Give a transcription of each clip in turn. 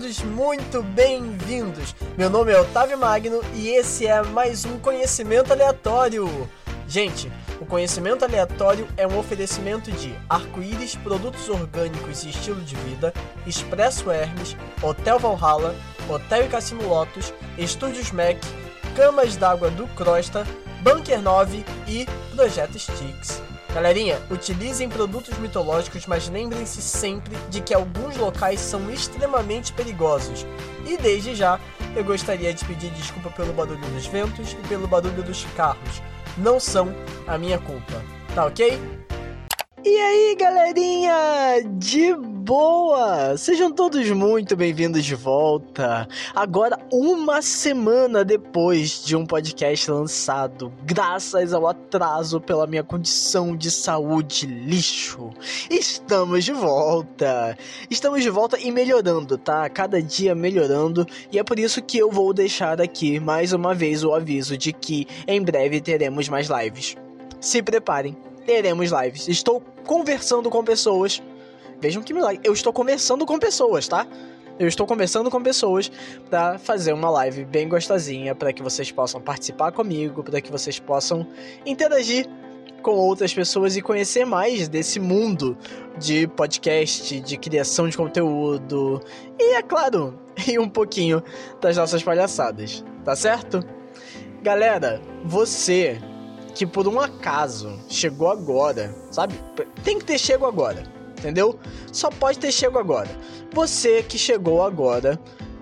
Todos muito bem-vindos. Meu nome é Otávio Magno e esse é mais um Conhecimento Aleatório. Gente, o Conhecimento Aleatório é um oferecimento de Arco-Íris, Produtos Orgânicos e Estilo de Vida, Expresso Hermes, Hotel Valhalla, Hotel e Cassino Lotus, Estúdios Mac, Camas d'Água do Crosta, Bunker 9 e Projeto Sticks. Galerinha, utilizem produtos mitológicos, mas lembrem-se sempre de que alguns locais são extremamente perigosos. E desde já, eu gostaria de pedir desculpa pelo barulho dos ventos e pelo barulho dos carros. Não são a minha culpa, tá ok? E aí, galerinha, de boa! Sejam todos muito bem-vindos de volta. Agora, uma semana depois de um podcast lançado, graças ao atraso pela minha condição de saúde lixo, estamos de volta. Estamos de volta e melhorando, tá? Cada dia melhorando, e é por isso que eu vou deixar aqui mais uma vez o aviso de que em breve teremos mais lives. Se preparem teremos lives. Estou conversando com pessoas. Vejam que milagre. Eu estou conversando com pessoas, tá? Eu estou conversando com pessoas para fazer uma live bem gostosinha para que vocês possam participar comigo, para que vocês possam interagir com outras pessoas e conhecer mais desse mundo de podcast, de criação de conteúdo e, é claro, e um pouquinho das nossas palhaçadas, tá certo? Galera, você que por um acaso chegou agora, sabe? Tem que ter chego agora, entendeu? Só pode ter chego agora. Você que chegou agora,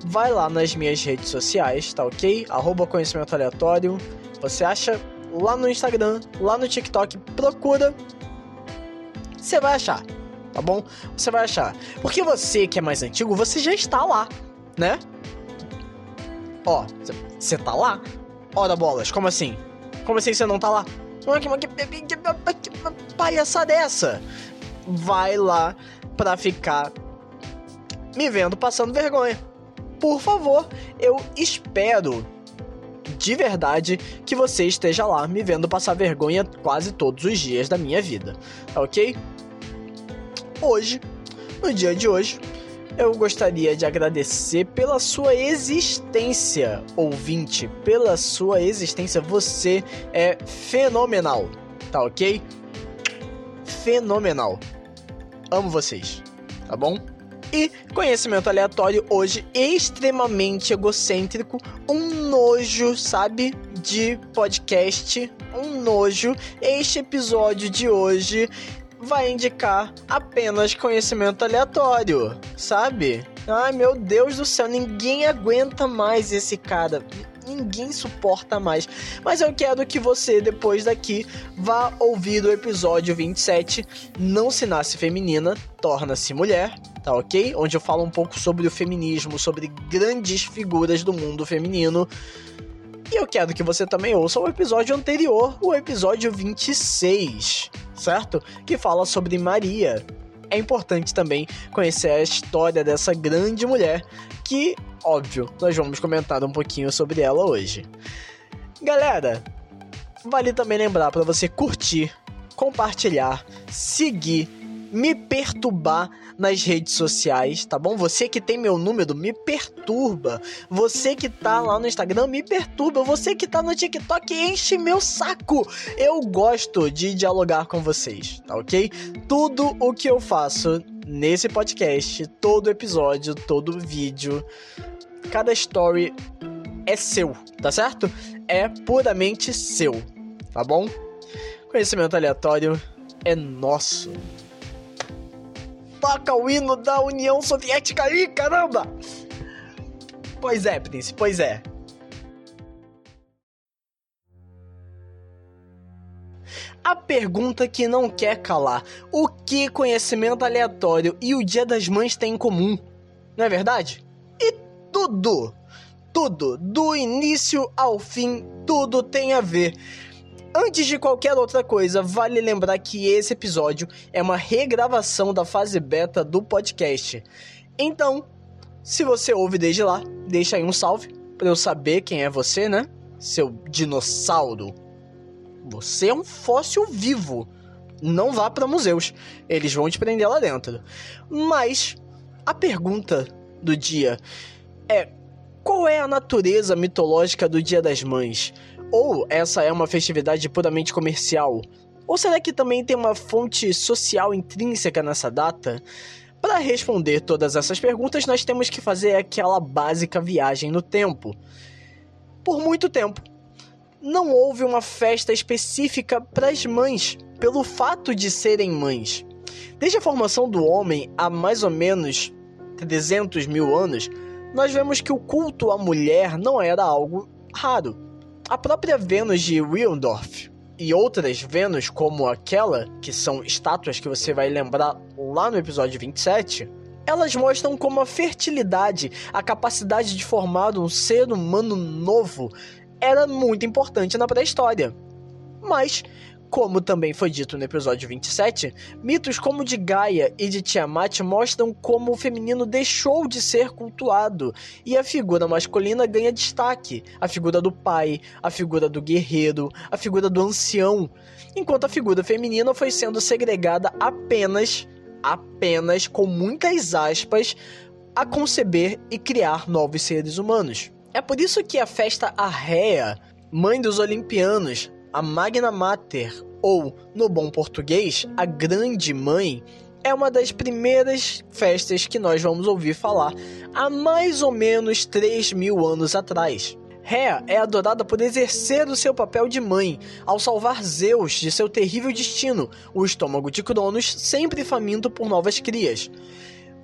vai lá nas minhas redes sociais, tá ok? Arroba conhecimento aleatório. Você acha lá no Instagram, lá no TikTok, procura. Você vai achar, tá bom? Você vai achar. Porque você que é mais antigo, você já está lá, né? Ó, você tá lá? Ora bolas, como assim? Como assim você não tá lá? Que palhaçada dessa? Vai lá pra ficar me vendo passando vergonha. Por favor, eu espero de verdade que você esteja lá me vendo passar vergonha quase todos os dias da minha vida, tá ok? Hoje, no dia de hoje, eu gostaria de agradecer pela sua existência, ouvinte, pela sua existência. Você é fenomenal, tá ok? Fenomenal. Amo vocês, tá bom? E conhecimento aleatório hoje extremamente egocêntrico, um nojo, sabe? De podcast, um nojo. Este episódio de hoje vai indicar apenas conhecimento aleatório, sabe? Ai meu Deus do céu, ninguém aguenta mais esse cara. Ninguém suporta mais. Mas eu quero que você, depois daqui, vá ouvir o episódio 27. Não se nasce feminina, torna-se mulher, tá ok? Onde eu falo um pouco sobre o feminismo, sobre grandes figuras do mundo feminino. E eu quero que você também ouça o episódio anterior, o episódio 26 certo? Que fala sobre Maria. É importante também conhecer a história dessa grande mulher, que, óbvio, nós vamos comentar um pouquinho sobre ela hoje. Galera, vale também lembrar para você curtir, compartilhar, seguir me perturbar nas redes sociais, tá bom? Você que tem meu número, me perturba. Você que tá lá no Instagram, me perturba. Você que tá no TikTok, enche meu saco. Eu gosto de dialogar com vocês, tá ok? Tudo o que eu faço nesse podcast, todo episódio, todo vídeo, cada story é seu, tá certo? É puramente seu, tá bom? Conhecimento aleatório é nosso toca o hino da União Soviética aí, caramba! Pois é, príncipe, pois é. A pergunta que não quer calar: o que conhecimento aleatório e o Dia das Mães têm em comum? Não é verdade? E tudo, tudo, do início ao fim, tudo tem a ver. Antes de qualquer outra coisa, vale lembrar que esse episódio é uma regravação da fase beta do podcast. Então, se você ouve desde lá, deixa aí um salve para eu saber quem é você, né? Seu dinossauro. Você é um fóssil vivo. Não vá para museus, eles vão te prender lá dentro. Mas a pergunta do dia é qual é a natureza mitológica do Dia das Mães? Ou essa é uma festividade puramente comercial? Ou será que também tem uma fonte social intrínseca nessa data? Para responder todas essas perguntas, nós temos que fazer aquela básica viagem no tempo. Por muito tempo, não houve uma festa específica para as mães, pelo fato de serem mães. Desde a formação do homem há mais ou menos 300 mil anos, nós vemos que o culto à mulher não era algo raro. A própria Vênus de Willendorf e outras Vênus, como aquela, que são estátuas que você vai lembrar lá no episódio 27, elas mostram como a fertilidade, a capacidade de formar um ser humano novo, era muito importante na pré-história. Mas como também foi dito no episódio 27, mitos como o de Gaia e de Tiamat mostram como o feminino deixou de ser cultuado. E a figura masculina ganha destaque, a figura do pai, a figura do guerreiro, a figura do ancião, enquanto a figura feminina foi sendo segregada apenas, apenas com muitas aspas, a conceber e criar novos seres humanos. É por isso que a festa Arrea, mãe dos olimpianos, a Magna Mater, ou, no bom português, a Grande Mãe, é uma das primeiras festas que nós vamos ouvir falar há mais ou menos 3 mil anos atrás. Rhea é adorada por exercer o seu papel de mãe, ao salvar Zeus de seu terrível destino, o estômago de Cronos sempre faminto por novas crias.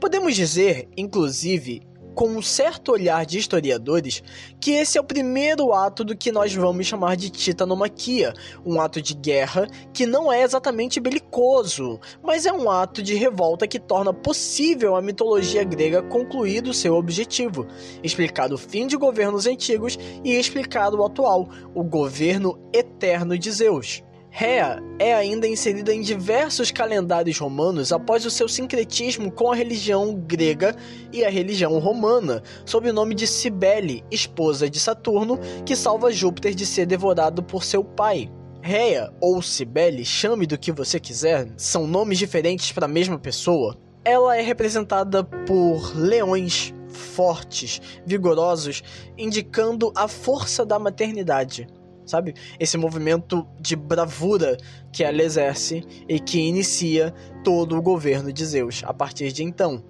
Podemos dizer, inclusive, com um certo olhar de historiadores, que esse é o primeiro ato do que nós vamos chamar de titanomaquia, um ato de guerra que não é exatamente belicoso, mas é um ato de revolta que torna possível a mitologia grega concluir o seu objetivo, explicar o fim de governos antigos e explicar o atual, o governo eterno de Zeus. Rea é ainda inserida em diversos calendários romanos após o seu sincretismo com a religião grega e a religião romana, sob o nome de Cibele, esposa de Saturno, que salva Júpiter de ser devorado por seu pai. Rea ou Cibele, chame do que você quiser, são nomes diferentes para a mesma pessoa. Ela é representada por leões fortes, vigorosos, indicando a força da maternidade sabe? Esse movimento de bravura que ela exerce e que inicia todo o governo de Zeus a partir de então.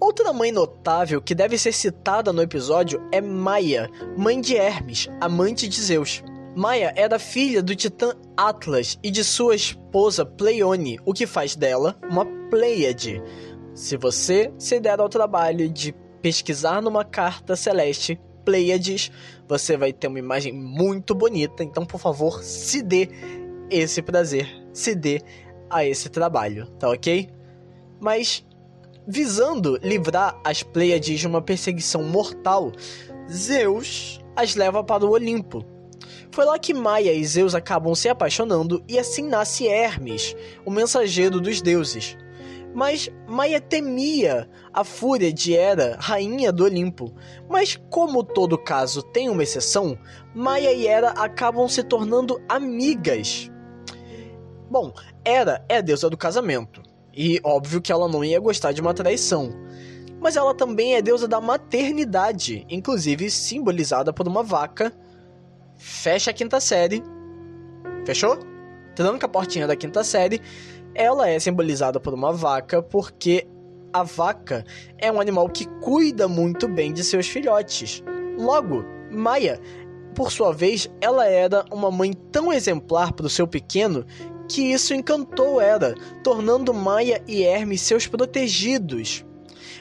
Outra mãe notável que deve ser citada no episódio é Maia, mãe de Hermes, amante de Zeus. Maia era filha do titã Atlas e de sua esposa Pleione, o que faz dela uma Pleiade. Se você se der ao trabalho de pesquisar numa carta celeste, Pleiades, você vai ter uma imagem muito bonita. Então, por favor, se dê esse prazer, se dê a esse trabalho, tá ok? Mas, visando livrar as Pleiades de uma perseguição mortal, Zeus as leva para o Olimpo. Foi lá que Maia e Zeus acabam se apaixonando e assim nasce Hermes, o mensageiro dos deuses. Mas Maia temia a fúria de Hera, rainha do Olimpo. Mas como todo caso tem uma exceção, Maia e Hera acabam se tornando amigas. Bom, Hera é a deusa do casamento, e óbvio que ela não ia gostar de uma traição. Mas ela também é deusa da maternidade, inclusive simbolizada por uma vaca. Fecha a quinta série. Fechou? Tranca a portinha da quinta série ela é simbolizada por uma vaca porque a vaca é um animal que cuida muito bem de seus filhotes. Logo, Maia, por sua vez, ela era uma mãe tão exemplar para o seu pequeno que isso encantou ela, tornando Maia e Hermes seus protegidos.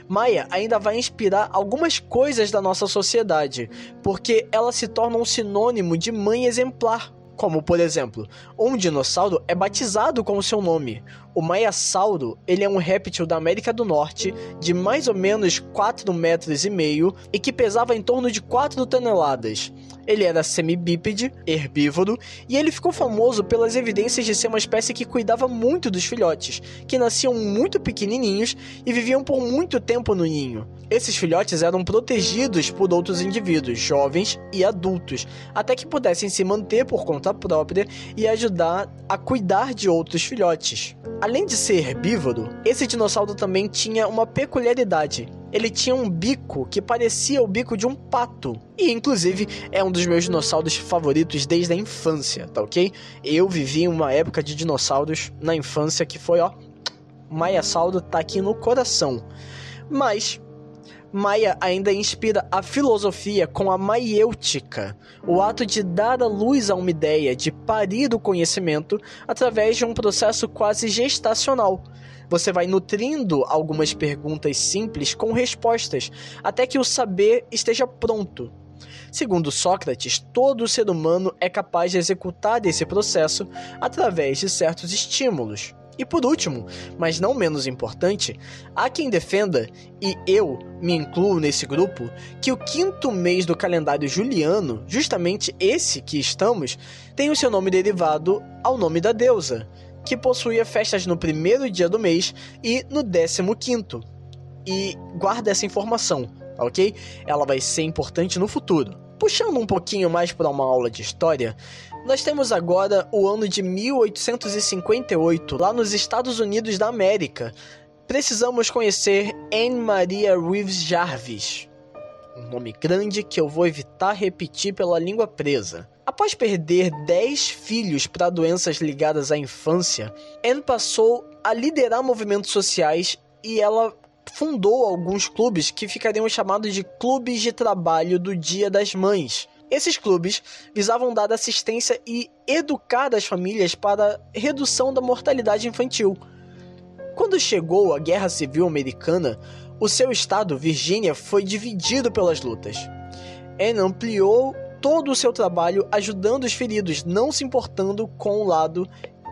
Maia ainda vai inspirar algumas coisas da nossa sociedade, porque ela se torna um sinônimo de mãe exemplar. Como, por exemplo, um dinossauro é batizado com o seu nome. O maiasauro, ele é um réptil da América do Norte de mais ou menos 4 metros e meio e que pesava em torno de 4 toneladas. Ele era semibípede, herbívoro, e ele ficou famoso pelas evidências de ser uma espécie que cuidava muito dos filhotes, que nasciam muito pequenininhos e viviam por muito tempo no ninho. Esses filhotes eram protegidos por outros indivíduos, jovens e adultos, até que pudessem se manter por conta própria e ajudar a cuidar de outros filhotes. Além de ser herbívoro, esse dinossauro também tinha uma peculiaridade ele tinha um bico que parecia o bico de um pato. E, inclusive, é um dos meus dinossauros favoritos desde a infância, tá ok? Eu vivi uma época de dinossauros na infância que foi, ó. Maia Saldo tá aqui no coração. Mas Maia ainda inspira a filosofia com a maiêutica, o ato de dar à luz a uma ideia, de parir o conhecimento através de um processo quase gestacional. Você vai nutrindo algumas perguntas simples com respostas, até que o saber esteja pronto. Segundo Sócrates, todo ser humano é capaz de executar esse processo através de certos estímulos. E por último, mas não menos importante, há quem defenda, e eu me incluo nesse grupo, que o quinto mês do calendário juliano, justamente esse que estamos, tem o seu nome derivado ao nome da deusa, que possuía festas no primeiro dia do mês e no décimo quinto. E guarda essa informação, ok? Ela vai ser importante no futuro. Puxando um pouquinho mais para uma aula de história, nós temos agora o ano de 1858, lá nos Estados Unidos da América. Precisamos conhecer Anne Maria Reeves Jarvis, um nome grande que eu vou evitar repetir pela língua presa. Após perder 10 filhos para doenças ligadas à infância, Anne passou a liderar movimentos sociais e ela fundou alguns clubes que ficariam chamados de Clubes de Trabalho do Dia das Mães. Esses clubes visavam dar assistência e educar as famílias para redução da mortalidade infantil. Quando chegou a Guerra Civil Americana, o seu estado, Virgínia, foi dividido pelas lutas. Anne ampliou todo o seu trabalho ajudando os feridos, não se importando com o lado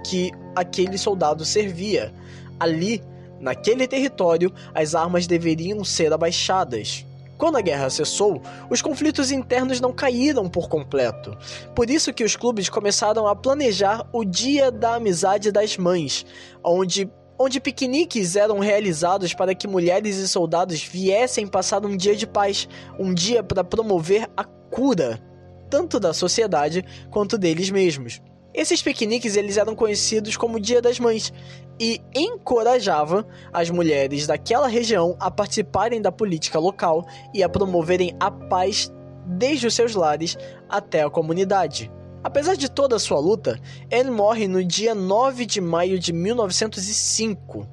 que aquele soldado servia. Ali, naquele território, as armas deveriam ser abaixadas. Quando a guerra cessou, os conflitos internos não caíram por completo. Por isso que os clubes começaram a planejar o Dia da Amizade das Mães, onde onde piqueniques eram realizados para que mulheres e soldados viessem passar um dia de paz, um dia para promover a cura, tanto da sociedade quanto deles mesmos. Esses piqueniques eles eram conhecidos como Dia das Mães e encorajava as mulheres daquela região a participarem da política local e a promoverem a paz desde os seus lares até a comunidade. Apesar de toda a sua luta, Anne morre no dia 9 de maio de 1905.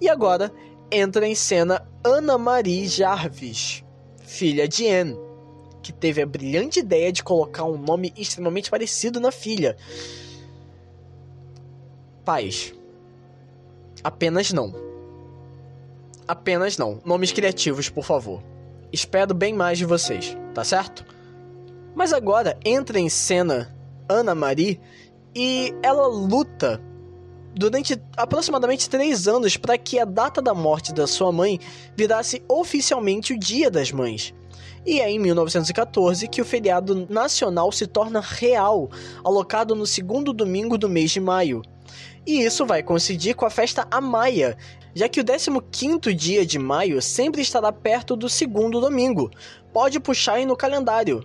E agora entra em cena Ana Marie Jarvis, filha de Anne que teve a brilhante ideia de colocar um nome extremamente parecido na filha. Pais. Apenas não. Apenas não. Nomes criativos, por favor. Espero bem mais de vocês, tá certo? Mas agora entra em cena Ana Marie e ela luta durante aproximadamente três anos para que a data da morte da sua mãe virasse oficialmente o Dia das Mães. E é em 1914 que o feriado nacional se torna real, alocado no segundo domingo do mês de maio. E isso vai coincidir com a festa Amaya, já que o 15º dia de maio sempre estará perto do segundo domingo. Pode puxar aí no calendário.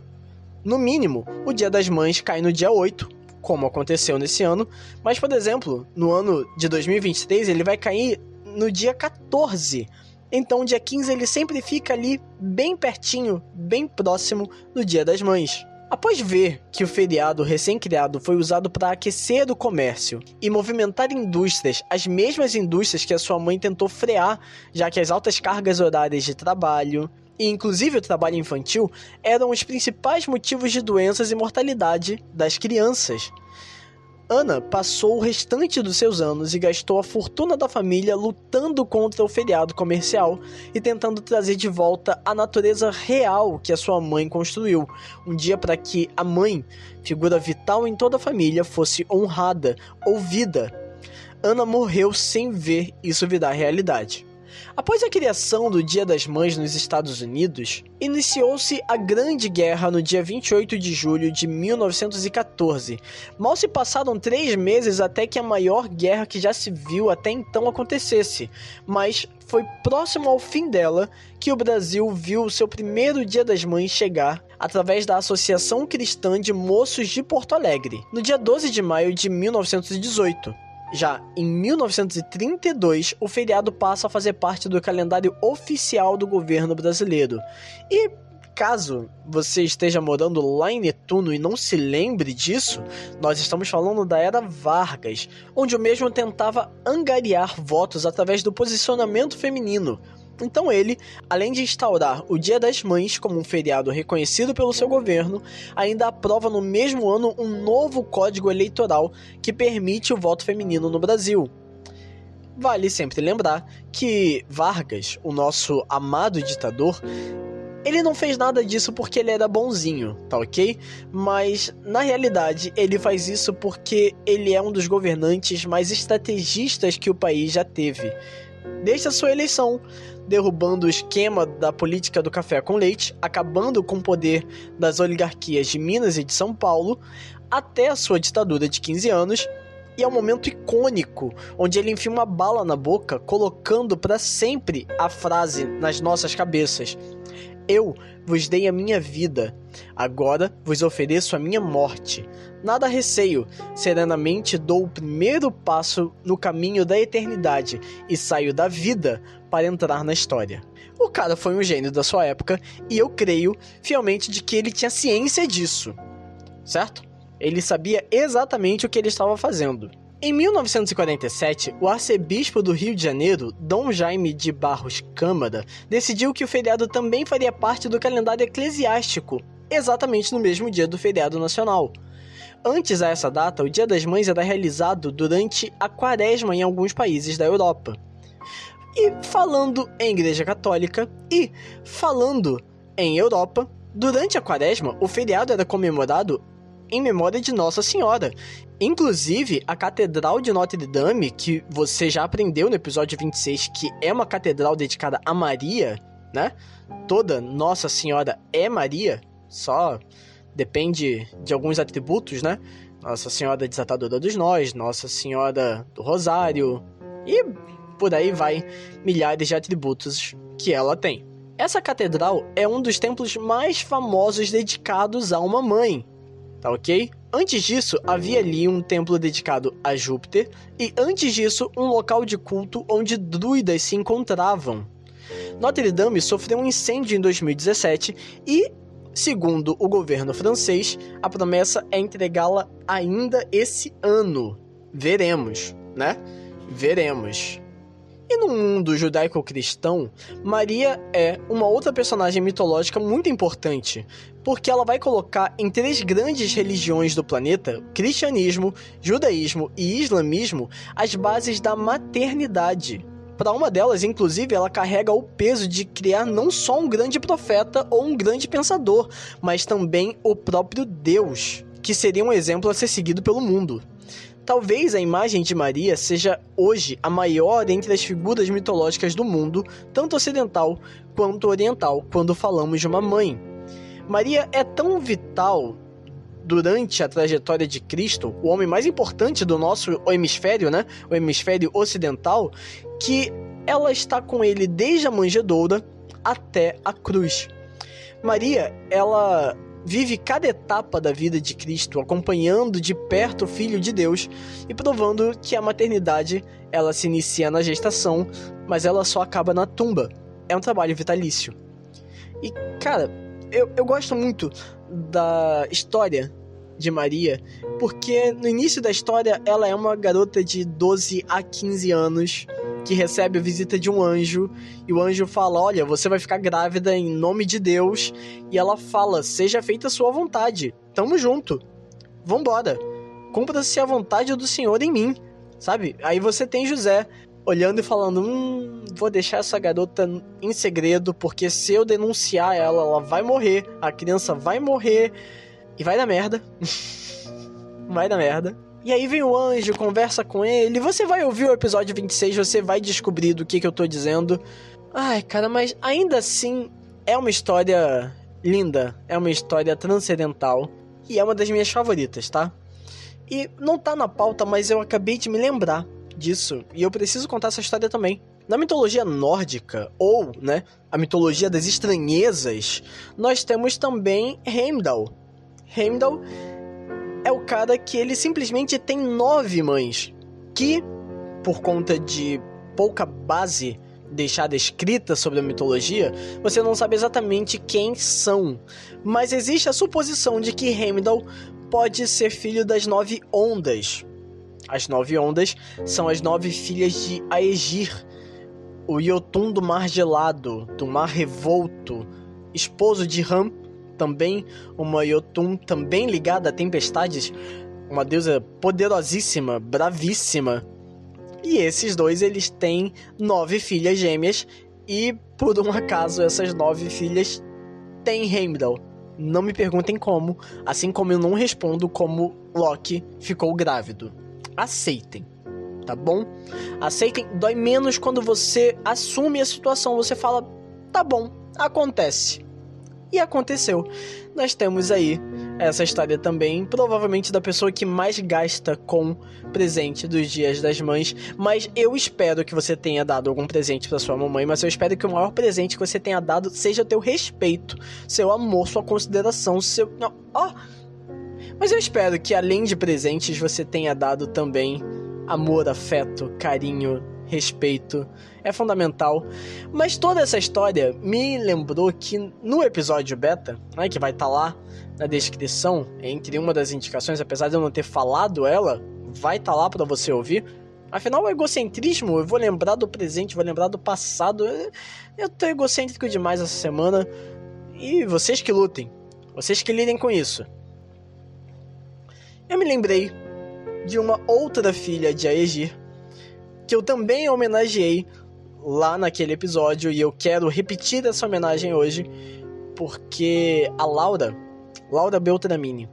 No mínimo, o Dia das Mães cai no dia 8, como aconteceu nesse ano, mas por exemplo, no ano de 2023 ele vai cair no dia 14 então, dia 15 ele sempre fica ali bem pertinho, bem próximo do Dia das Mães. Após ver que o feriado recém-criado foi usado para aquecer o comércio e movimentar indústrias, as mesmas indústrias que a sua mãe tentou frear, já que as altas cargas horárias de trabalho e inclusive o trabalho infantil eram os principais motivos de doenças e mortalidade das crianças. Ana passou o restante dos seus anos e gastou a fortuna da família lutando contra o feriado comercial e tentando trazer de volta a natureza real que a sua mãe construiu. Um dia para que a mãe, figura vital em toda a família, fosse honrada, ouvida. Ana morreu sem ver isso virar realidade. Após a criação do Dia das Mães nos Estados Unidos, iniciou-se a Grande Guerra no dia 28 de julho de 1914. Mal se passaram três meses até que a maior guerra que já se viu até então acontecesse, mas foi próximo ao fim dela que o Brasil viu o seu primeiro Dia das Mães chegar através da Associação Cristã de Moços de Porto Alegre, no dia 12 de maio de 1918. Já em 1932, o feriado passa a fazer parte do calendário oficial do governo brasileiro. E caso você esteja morando lá em Netuno e não se lembre disso, nós estamos falando da era Vargas, onde o mesmo tentava angariar votos através do posicionamento feminino. Então ele, além de instaurar o Dia das Mães como um feriado reconhecido pelo seu governo, ainda aprova no mesmo ano um novo código eleitoral que permite o voto feminino no Brasil. Vale sempre lembrar que Vargas, o nosso amado ditador, ele não fez nada disso porque ele era bonzinho, tá ok? Mas na realidade ele faz isso porque ele é um dos governantes mais estrategistas que o país já teve. Desde a sua eleição, derrubando o esquema da política do café com leite, acabando com o poder das oligarquias de Minas e de São Paulo, até a sua ditadura de 15 anos, e é um momento icônico onde ele enfia uma bala na boca, colocando para sempre a frase nas nossas cabeças: Eu vos dei a minha vida, agora vos ofereço a minha morte. Nada receio, serenamente dou o primeiro passo no caminho da eternidade e saio da vida para entrar na história. O cara foi um gênio da sua época e eu creio fielmente de que ele tinha ciência disso, certo? Ele sabia exatamente o que ele estava fazendo. Em 1947, o arcebispo do Rio de Janeiro, Dom Jaime de Barros Câmara, decidiu que o feriado também faria parte do calendário eclesiástico, exatamente no mesmo dia do feriado nacional. Antes a essa data, o Dia das Mães era realizado durante a quaresma em alguns países da Europa. E falando em Igreja Católica e falando em Europa, durante a quaresma, o feriado era comemorado em memória de Nossa Senhora. Inclusive, a Catedral de Notre Dame, que você já aprendeu no episódio 26, que é uma catedral dedicada a Maria, né? Toda Nossa Senhora é Maria, só depende de alguns atributos, né? Nossa Senhora Desatadora dos Nós, Nossa Senhora do Rosário e por aí vai milhares de atributos que ela tem. Essa catedral é um dos templos mais famosos dedicados a uma mãe, tá ok? Antes disso, havia ali um templo dedicado a Júpiter, e antes disso, um local de culto onde druidas se encontravam. Notre Dame sofreu um incêndio em 2017 e, segundo o governo francês, a promessa é entregá-la ainda esse ano. Veremos, né? Veremos. E no mundo judaico-cristão, Maria é uma outra personagem mitológica muito importante, porque ela vai colocar em três grandes religiões do planeta, cristianismo, judaísmo e islamismo, as bases da maternidade. Para uma delas, inclusive, ela carrega o peso de criar não só um grande profeta ou um grande pensador, mas também o próprio Deus, que seria um exemplo a ser seguido pelo mundo. Talvez a imagem de Maria seja hoje a maior entre as figuras mitológicas do mundo, tanto ocidental quanto oriental, quando falamos de uma mãe. Maria é tão vital durante a trajetória de Cristo, o homem mais importante do nosso hemisfério, né? O hemisfério ocidental, que ela está com ele desde a manjedoura até a cruz. Maria, ela vive cada etapa da vida de Cristo, acompanhando de perto o Filho de Deus e provando que a maternidade ela se inicia na gestação, mas ela só acaba na tumba. É um trabalho vitalício. E, cara, eu, eu gosto muito da história de Maria, porque no início da história ela é uma garota de 12 a 15 anos que recebe a visita de um anjo e o anjo fala: Olha, você vai ficar grávida em nome de Deus. E ela fala: Seja feita a sua vontade, tamo junto, vambora, cumpra-se a vontade do Senhor em mim, sabe? Aí você tem José olhando e falando: Hum, vou deixar essa garota em segredo, porque se eu denunciar ela, ela vai morrer, a criança vai morrer e vai dar merda. vai dar merda. E aí vem o anjo, conversa com ele. Você vai ouvir o episódio 26, você vai descobrir do que, que eu tô dizendo. Ai, cara, mas ainda assim é uma história linda, é uma história transcendental e é uma das minhas favoritas, tá? E não tá na pauta, mas eu acabei de me lembrar disso e eu preciso contar essa história também. Na mitologia nórdica, ou, né, a mitologia das estranhezas, nós temos também Heimdall. Heimdall é o cara que ele simplesmente tem nove mães. que, por conta de pouca base deixada escrita sobre a mitologia, você não sabe exatamente quem são. Mas existe a suposição de que Heimdall pode ser filho das nove ondas. As nove ondas são as nove filhas de Aegir, o Jotun do Mar Gelado, do Mar Revolto, esposo de Ram, também uma Jotun também ligada a tempestades, uma deusa poderosíssima, bravíssima. E esses dois eles têm nove filhas gêmeas e por um acaso essas nove filhas têm Heimdall. Não me perguntem como, assim como eu não respondo como Loki ficou grávido. Aceitem tá bom? Aceitem, dói menos quando você assume a situação, você fala, tá bom, acontece. E aconteceu. Nós temos aí essa história também, provavelmente da pessoa que mais gasta com presente dos dias das mães. Mas eu espero que você tenha dado algum presente para sua mamãe. Mas eu espero que o maior presente que você tenha dado seja o teu respeito, seu amor, sua consideração, seu. Ó! Oh. Mas eu espero que além de presentes você tenha dado também amor, afeto, carinho, respeito é fundamental. Mas toda essa história me lembrou que no episódio beta, né, que vai estar tá lá na descrição, entre uma das indicações, apesar de eu não ter falado ela, vai estar tá lá para você ouvir. Afinal, o egocentrismo, eu vou lembrar do presente, vou lembrar do passado. Eu tô egocêntrico demais essa semana. E vocês que lutem, vocês que lidem com isso. Eu me lembrei de uma outra filha de Aegir, que eu também homenageei lá naquele episódio e eu quero repetir essa homenagem hoje, porque a Laura, Laura Beltramini,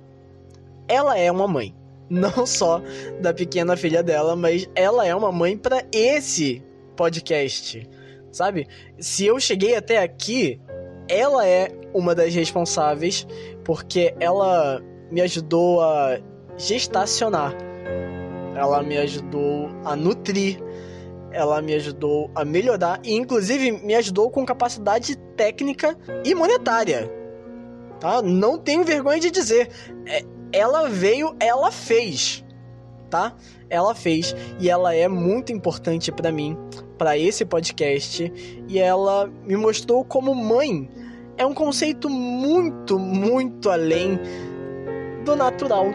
ela é uma mãe, não só da pequena filha dela, mas ela é uma mãe para esse podcast, sabe? Se eu cheguei até aqui, ela é uma das responsáveis, porque ela me ajudou a gestacionar ela me ajudou a nutrir, ela me ajudou a melhorar e inclusive me ajudou com capacidade técnica e monetária. Tá? Não tenho vergonha de dizer. É, ela veio, ela fez. Tá? Ela fez e ela é muito importante para mim, para esse podcast, e ela me mostrou como mãe é um conceito muito, muito além do natural,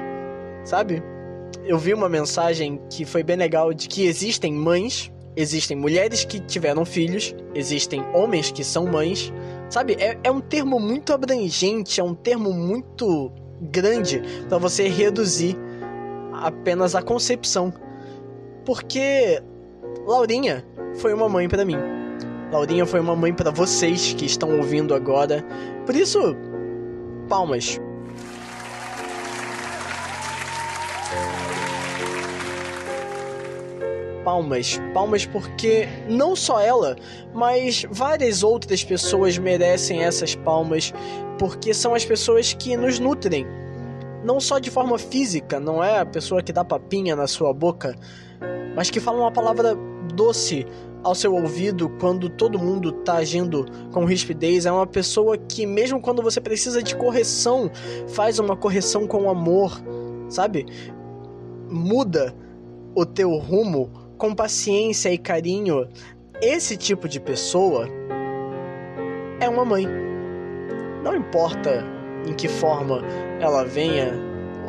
sabe? Eu vi uma mensagem que foi bem legal de que existem mães, existem mulheres que tiveram filhos, existem homens que são mães. Sabe, é, é um termo muito abrangente, é um termo muito grande para você reduzir apenas a concepção. Porque Laurinha foi uma mãe para mim. Laurinha foi uma mãe para vocês que estão ouvindo agora. Por isso, palmas. Palmas. Palmas porque não só ela, mas várias outras pessoas merecem essas palmas, porque são as pessoas que nos nutrem. Não só de forma física, não é a pessoa que dá papinha na sua boca, mas que fala uma palavra doce ao seu ouvido quando todo mundo tá agindo com rispidez. É uma pessoa que, mesmo quando você precisa de correção, faz uma correção com amor, sabe? Muda o teu rumo com paciência e carinho, esse tipo de pessoa é uma mãe. Não importa em que forma ela venha,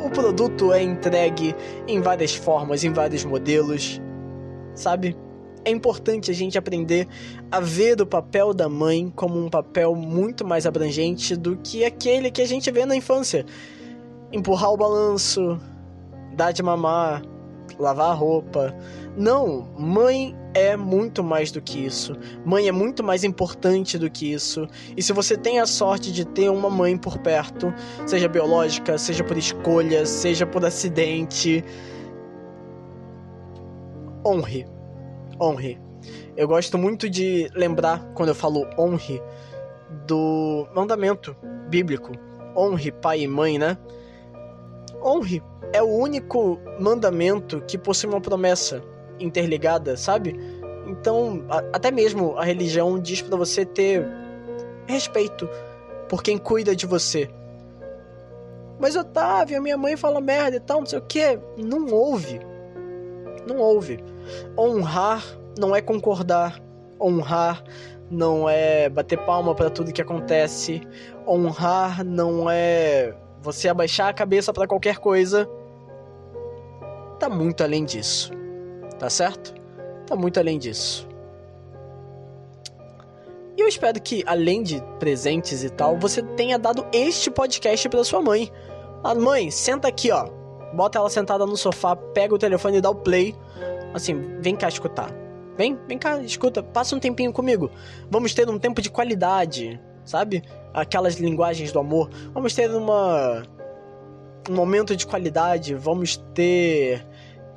o produto é entregue em várias formas, em vários modelos, sabe? É importante a gente aprender a ver o papel da mãe como um papel muito mais abrangente do que aquele que a gente vê na infância. Empurrar o balanço, dar de mamar, lavar a roupa, não, mãe é muito mais do que isso. Mãe é muito mais importante do que isso. E se você tem a sorte de ter uma mãe por perto, seja biológica, seja por escolha, seja por acidente, honre. Honre. Eu gosto muito de lembrar, quando eu falo honre, do mandamento bíblico. Honre pai e mãe, né? Honre é o único mandamento que possui uma promessa interligada, sabe? Então, a, até mesmo a religião diz para você ter respeito por quem cuida de você. Mas Otávio, minha mãe fala merda e tal, não sei o que. Não ouve. Não houve. Honrar não é concordar. Honrar não é bater palma para tudo que acontece. Honrar não é você abaixar a cabeça para qualquer coisa. Tá muito além disso. Tá certo? Tá muito além disso. E eu espero que, além de presentes e tal, você tenha dado este podcast para sua mãe. A mãe, senta aqui, ó. Bota ela sentada no sofá, pega o telefone e dá o play. Assim, vem cá escutar. Vem, vem cá, escuta, passa um tempinho comigo. Vamos ter um tempo de qualidade, sabe? Aquelas linguagens do amor. Vamos ter uma um momento de qualidade, vamos ter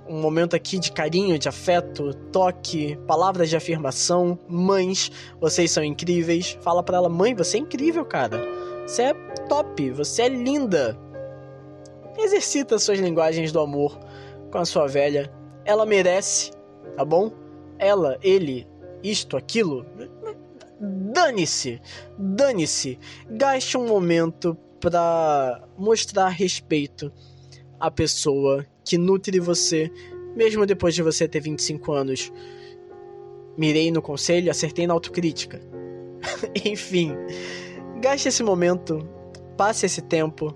um momento aqui de carinho, de afeto, toque, palavras de afirmação. Mães, vocês são incríveis. Fala para ela, mãe, você é incrível, cara. Você é top, você é linda. Exercita suas linguagens do amor com a sua velha. Ela merece, tá bom? Ela, ele, isto, aquilo. Dane-se, dane-se. Gaste um momento para mostrar respeito à pessoa que nutre você, mesmo depois de você ter 25 anos. Mirei no conselho, acertei na autocrítica. Enfim, gaste esse momento, passe esse tempo,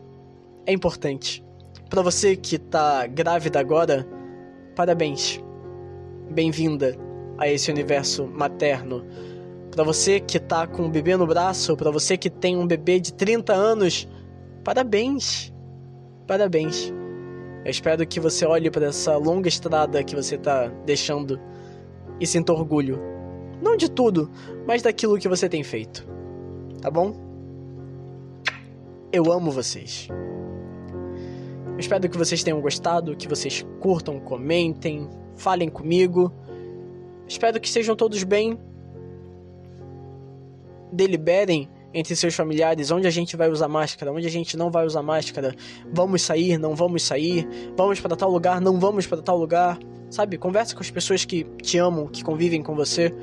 é importante. Para você que tá grávida agora, parabéns. Bem-vinda a esse universo materno. Para você que tá com um bebê no braço, para você que tem um bebê de 30 anos, parabéns. Parabéns. Eu espero que você olhe para essa longa estrada que você tá deixando e sinta orgulho. Não de tudo, mas daquilo que você tem feito. Tá bom? Eu amo vocês. Eu espero que vocês tenham gostado, que vocês curtam, comentem, falem comigo. Espero que estejam todos bem. Deliberem entre seus familiares onde a gente vai usar máscara, onde a gente não vai usar máscara. Vamos sair, não vamos sair. Vamos para tal lugar, não vamos para tal lugar. Sabe? Conversa com as pessoas que te amam, que convivem com você.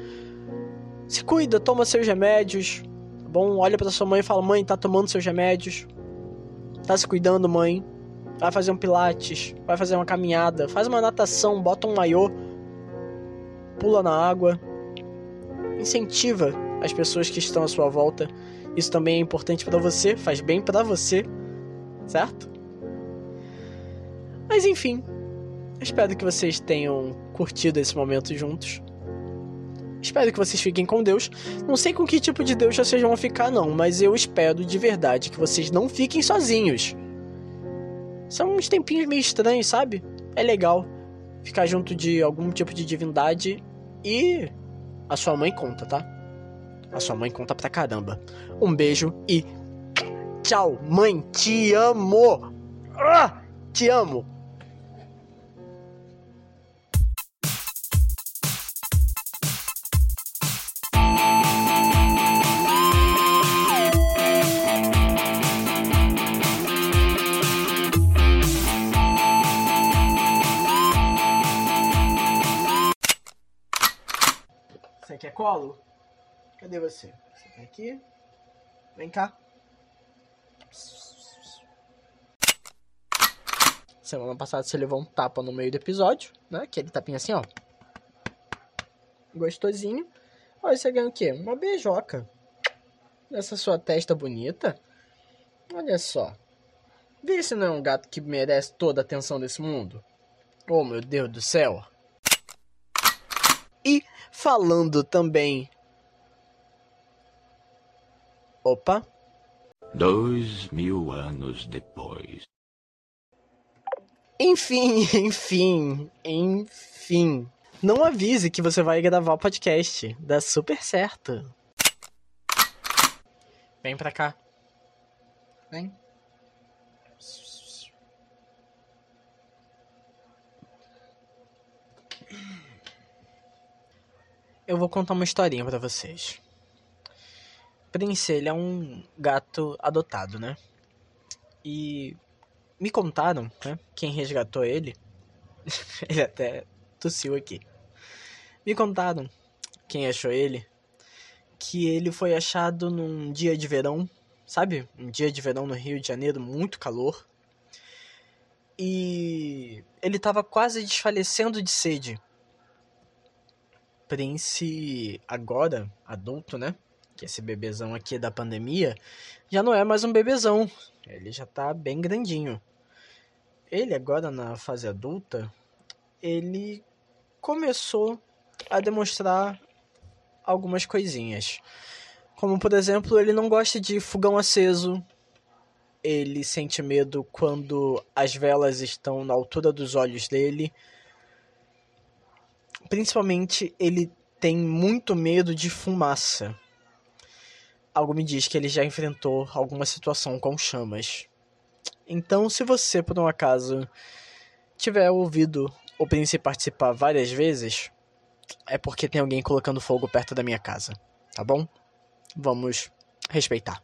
Se cuida, toma seus remédios. Tá bom? Olha para sua mãe e fala: "Mãe, tá tomando seus remédios? Tá se cuidando, mãe?" vai fazer um pilates, vai fazer uma caminhada, faz uma natação, bota um maiô, pula na água, incentiva as pessoas que estão à sua volta. Isso também é importante para você, faz bem para você, certo? Mas enfim, espero que vocês tenham curtido esse momento juntos. Espero que vocês fiquem com Deus. Não sei com que tipo de Deus vocês vão ficar, não, mas eu espero de verdade que vocês não fiquem sozinhos. São uns tempinhos meio estranhos, sabe? É legal ficar junto de algum tipo de divindade e a sua mãe conta, tá? A sua mãe conta pra caramba. Um beijo e tchau, mãe, te amo. Ah, te amo. Você quer colo? Cadê você? Você tá aqui? Vem cá. Semana passada você levou um tapa no meio do episódio, né? Aquele tapinha assim, ó. Gostosinho. Olha, você ganha o quê? Uma beijoca. Nessa sua testa bonita. Olha só. Vê se não é um gato que merece toda a atenção desse mundo. Oh, meu Deus do céu. E falando também. Opa! Dois mil anos depois. Enfim, enfim, enfim. Não avise que você vai gravar o podcast. Dá super certo. Vem pra cá. Vem. Eu vou contar uma historinha para vocês. Prince, ele é um gato adotado, né? E me contaram, né? Quem resgatou ele. ele até tossiu aqui. Me contaram, quem achou ele, que ele foi achado num dia de verão, sabe? Um dia de verão no Rio de Janeiro, muito calor. e ele estava quase desfalecendo de sede. Prince, agora adulto, né? Que esse bebezão aqui da pandemia já não é mais um bebezão. Ele já tá bem grandinho. Ele agora na fase adulta, ele começou a demonstrar algumas coisinhas. Como por exemplo, ele não gosta de fogão aceso. Ele sente medo quando as velas estão na altura dos olhos dele. Principalmente, ele tem muito medo de fumaça. Algo me diz que ele já enfrentou alguma situação com chamas. Então, se você, por um acaso, tiver ouvido o Prince participar várias vezes, é porque tem alguém colocando fogo perto da minha casa, tá bom? Vamos respeitar.